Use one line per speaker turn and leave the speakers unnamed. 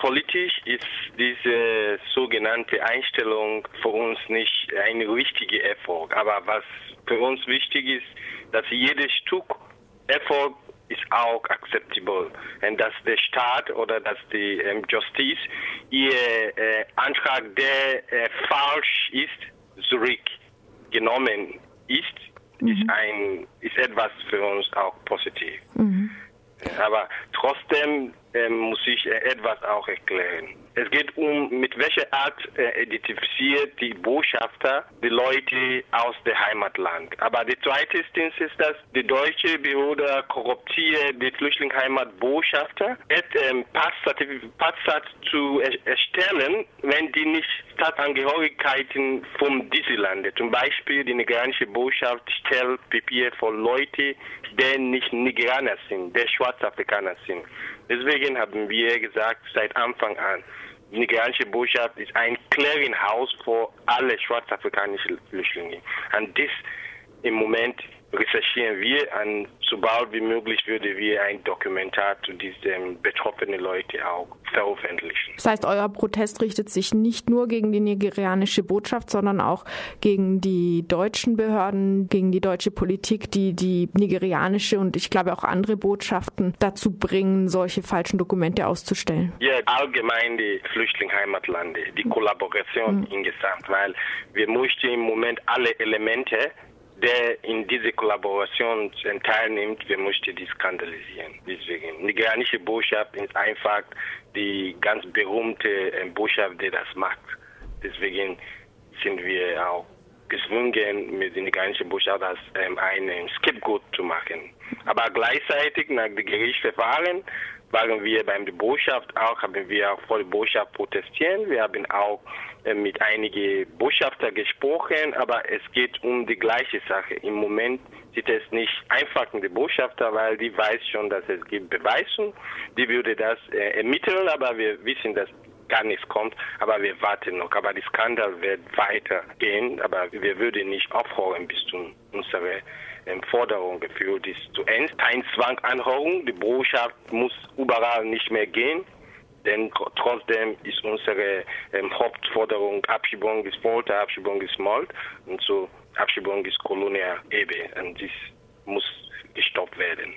politisch ist diese sogenannte Einstellung für uns nicht ein richtiger Erfolg. Aber was für uns wichtig ist, dass jedes Stück Erfolg ist auch akzeptabel. Und dass der Staat oder dass die ähm, Justiz ihr äh, Antrag, der äh, falsch ist, zurückgenommen ist, mhm. ist, ein, ist etwas für uns auch positiv. Mhm. Aber trotzdem äh, muss ich äh, etwas auch erklären. Es geht um, mit welcher Art äh, identifiziert die Botschafter die Leute aus dem Heimatland. Aber der zweite Instanz ist, dass die deutsche Behörde korruptiert die Flüchtlingsheimatbotschafter, ähm, Passsatz zu erstellen, wenn die nicht Staatsangehörigkeiten von diesen Ländern, zum Beispiel die nigerianische Botschaft stellt Papier für Leute, die nicht Nigerianer sind, die Schwarzafrikaner sind. Deswegen haben wir gesagt, seit Anfang an, die nigerianische Botschaft ist ein Clearinghouse für alle schwarzafrikanische Flüchtlinge. Und das im Moment recherchieren wir und sobald wie möglich würde wir ein Dokumentar zu diesen betroffenen Leuten auch veröffentlichen.
Das heißt, euer Protest richtet sich nicht nur gegen die nigerianische Botschaft, sondern auch gegen die deutschen Behörden, gegen die deutsche Politik, die die nigerianische und ich glaube auch andere Botschaften dazu bringen, solche falschen Dokumente auszustellen.
Ja, allgemein die Flüchtlingsheimatlande, die Kollaboration mhm. insgesamt, weil wir möchten im Moment alle Elemente der in diese Kollaboration teilnimmt, wir möchten die skandalisieren. Deswegen, nigerianische Botschaft ist einfach die ganz berühmte ähm, Botschaft, die das macht. Deswegen sind wir auch gezwungen, mit der nigerianischen Botschaft als ähm, einen Scapegoat zu machen. Aber gleichzeitig nach dem Gerichtsverfahren waren wir beim Botschaft auch, haben wir auch vor der Botschaft protestieren. Wir haben auch äh, mit einigen Botschafter gesprochen, aber es geht um die gleiche Sache. Im Moment sieht es nicht einfach mit den Botschafter, weil die weiß schon, dass es gibt Beweise. Die würde das äh, ermitteln, aber wir wissen, dass gar nichts kommt, aber wir warten noch. Aber der Skandal wird weitergehen, aber wir würden nicht aufhören bis zu unserer ähm, Forderung geführt ist zu Ende. Kein Zwanganhörung, die Botschaft muss überall nicht mehr gehen. Denn trotzdem ist unsere ähm, Hauptforderung Abschiebung ist Folter, Abschiebung ist Mord und so Abschiebung ist Kolonia Ebe. Und dies muss gestoppt werden.